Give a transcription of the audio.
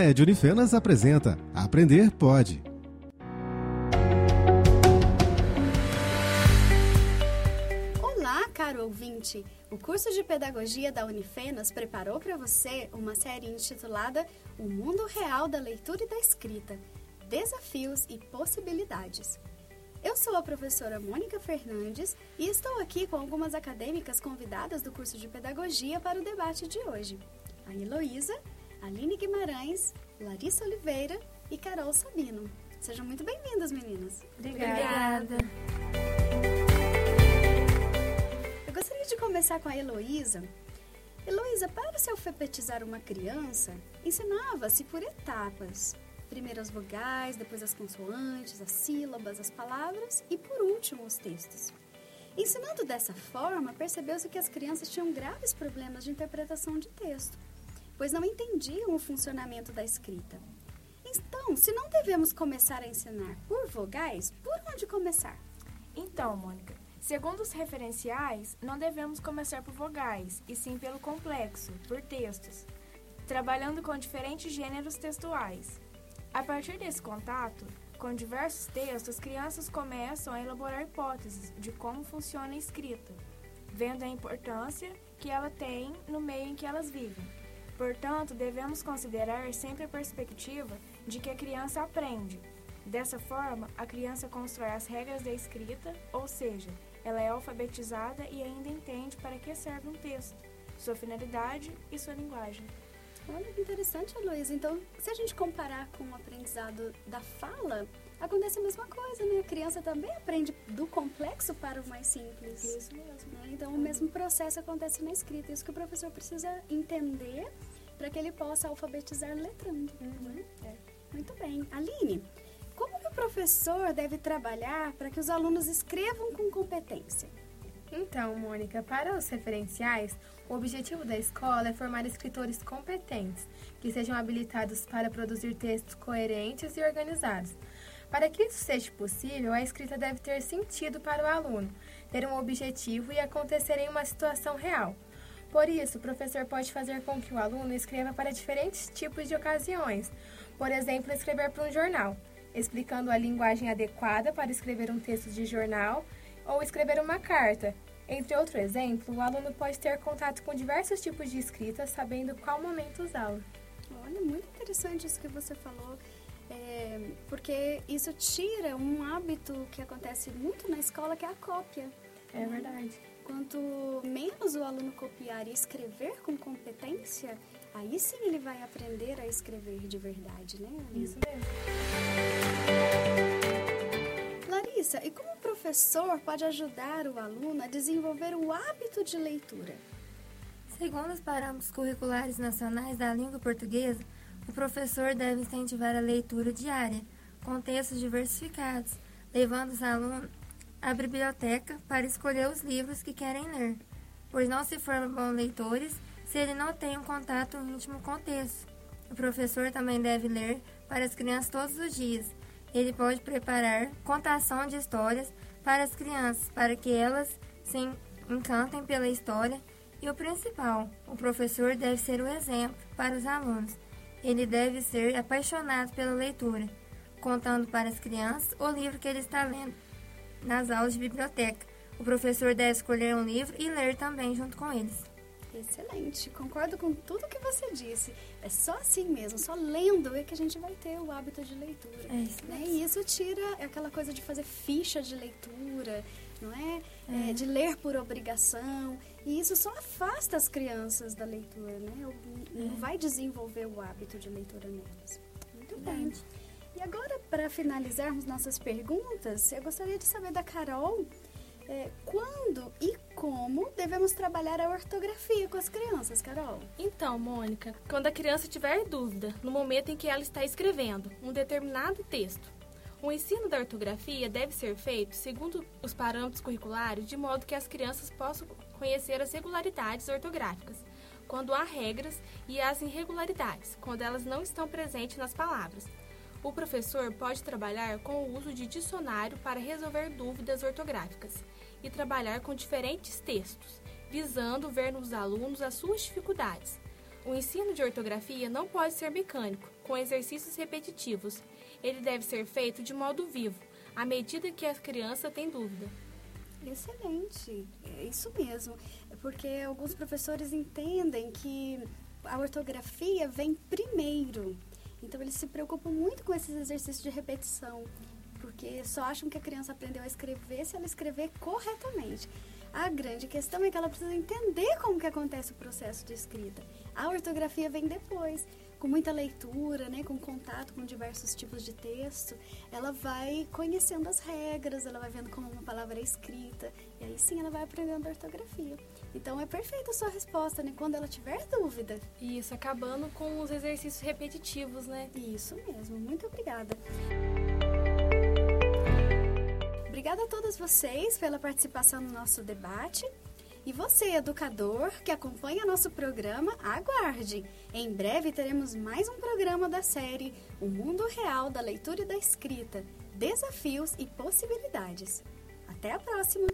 NED Unifenas apresenta Aprender Pode. Olá, caro ouvinte! O curso de Pedagogia da Unifenas preparou para você uma série intitulada O Mundo Real da Leitura e da Escrita Desafios e Possibilidades. Eu sou a professora Mônica Fernandes e estou aqui com algumas acadêmicas convidadas do curso de Pedagogia para o debate de hoje. A Heloísa, Aline Guimarães, Larissa Oliveira e Carol Sabino. Sejam muito bem-vindas, meninas. Obrigada. Eu gostaria de começar com a Heloísa. Heloísa, para se alfabetizar uma criança, ensinava-se por etapas. Primeiro as vogais, depois as consoantes, as sílabas, as palavras e, por último, os textos. Ensinando dessa forma, percebeu-se que as crianças tinham graves problemas de interpretação de texto pois não entendiam o funcionamento da escrita. Então, se não devemos começar a ensinar por vogais, por onde começar? Então, Mônica, segundo os referenciais, não devemos começar por vogais, e sim pelo complexo, por textos, trabalhando com diferentes gêneros textuais. A partir desse contato, com diversos textos, as crianças começam a elaborar hipóteses de como funciona a escrita, vendo a importância que ela tem no meio em que elas vivem. Portanto, devemos considerar sempre a perspectiva de que a criança aprende. Dessa forma, a criança constrói as regras da escrita, ou seja, ela é alfabetizada e ainda entende para que serve um texto, sua finalidade e sua linguagem. Olha que interessante, Luísa. Então, se a gente comparar com o aprendizado da fala, acontece a mesma coisa, né? A criança também aprende do complexo para o mais simples. Isso mesmo. Né? Então, o mesmo processo acontece na escrita. Isso que o professor precisa entender para que ele possa alfabetizar letrando. Uhum. Né? É. Muito bem. Aline, como que o professor deve trabalhar para que os alunos escrevam com competência? Então, Mônica, para os referenciais, o objetivo da escola é formar escritores competentes, que sejam habilitados para produzir textos coerentes e organizados. Para que isso seja possível, a escrita deve ter sentido para o aluno, ter um objetivo e acontecer em uma situação real. Por isso, o professor pode fazer com que o aluno escreva para diferentes tipos de ocasiões. Por exemplo, escrever para um jornal, explicando a linguagem adequada para escrever um texto de jornal ou escrever uma carta. Entre outro exemplo, o aluno pode ter contato com diversos tipos de escrita, sabendo qual momento usá-lo. Olha, muito interessante isso que você falou, é, porque isso tira um hábito que acontece muito na escola, que é a cópia. É verdade. Quanto menos o aluno copiar e escrever com competência, aí sim ele vai aprender a escrever de verdade, né? Isso mesmo. Larissa, e como o professor pode ajudar o aluno a desenvolver o hábito de leitura? Segundo os parâmetros curriculares nacionais da língua portuguesa, o professor deve incentivar a leitura diária, com textos diversificados, levando os alunos à biblioteca para escolher os livros que querem ler, pois não se formam bons leitores se ele não tem um contato íntimo com o texto. O professor também deve ler para as crianças todos os dias. Ele pode preparar contação de histórias para as crianças, para que elas se encantem pela história. E o principal, o professor deve ser o exemplo para os alunos. Ele deve ser apaixonado pela leitura, contando para as crianças o livro que ele está lendo nas aulas de biblioteca. O professor deve escolher um livro e ler também junto com eles. Excelente, concordo com tudo que você disse. É só assim mesmo, só lendo é que a gente vai ter o hábito de leitura. É isso. Né? E isso tira aquela coisa de fazer ficha de leitura, não é? é? é de ler por obrigação. E isso só afasta as crianças da leitura, né? Não é. vai desenvolver o hábito de leitura nelas. Muito bem. E agora, para finalizarmos nossas perguntas, eu gostaria de saber da Carol é, quando e como devemos trabalhar a ortografia com as crianças, Carol? Então, Mônica, quando a criança tiver dúvida no momento em que ela está escrevendo um determinado texto, o ensino da ortografia deve ser feito segundo os parâmetros curriculares, de modo que as crianças possam conhecer as regularidades ortográficas, quando há regras, e as irregularidades, quando elas não estão presentes nas palavras. O professor pode trabalhar com o uso de dicionário para resolver dúvidas ortográficas e trabalhar com diferentes textos, visando ver nos alunos as suas dificuldades. O ensino de ortografia não pode ser mecânico, com exercícios repetitivos. Ele deve ser feito de modo vivo, à medida que a criança tem dúvida. Excelente, é isso mesmo. É porque alguns professores entendem que a ortografia vem primeiro. Então eles se preocupam muito com esses exercícios de repetição, porque só acham que a criança aprendeu a escrever se ela escrever corretamente. A grande questão é que ela precisa entender como que acontece o processo de escrita. A ortografia vem depois, com muita leitura, né, com contato com diversos tipos de texto, ela vai conhecendo as regras, ela vai vendo como uma palavra é escrita, e aí sim ela vai aprendendo a ortografia. Então é perfeita a sua resposta, né, quando ela tiver dúvida. Isso, acabando com os exercícios repetitivos, né? Isso mesmo, muito obrigada. Obrigada a todos vocês pela participação no nosso debate. E você, educador, que acompanha nosso programa, aguarde! Em breve teremos mais um programa da série O Mundo Real da Leitura e da Escrita Desafios e Possibilidades. Até a próxima!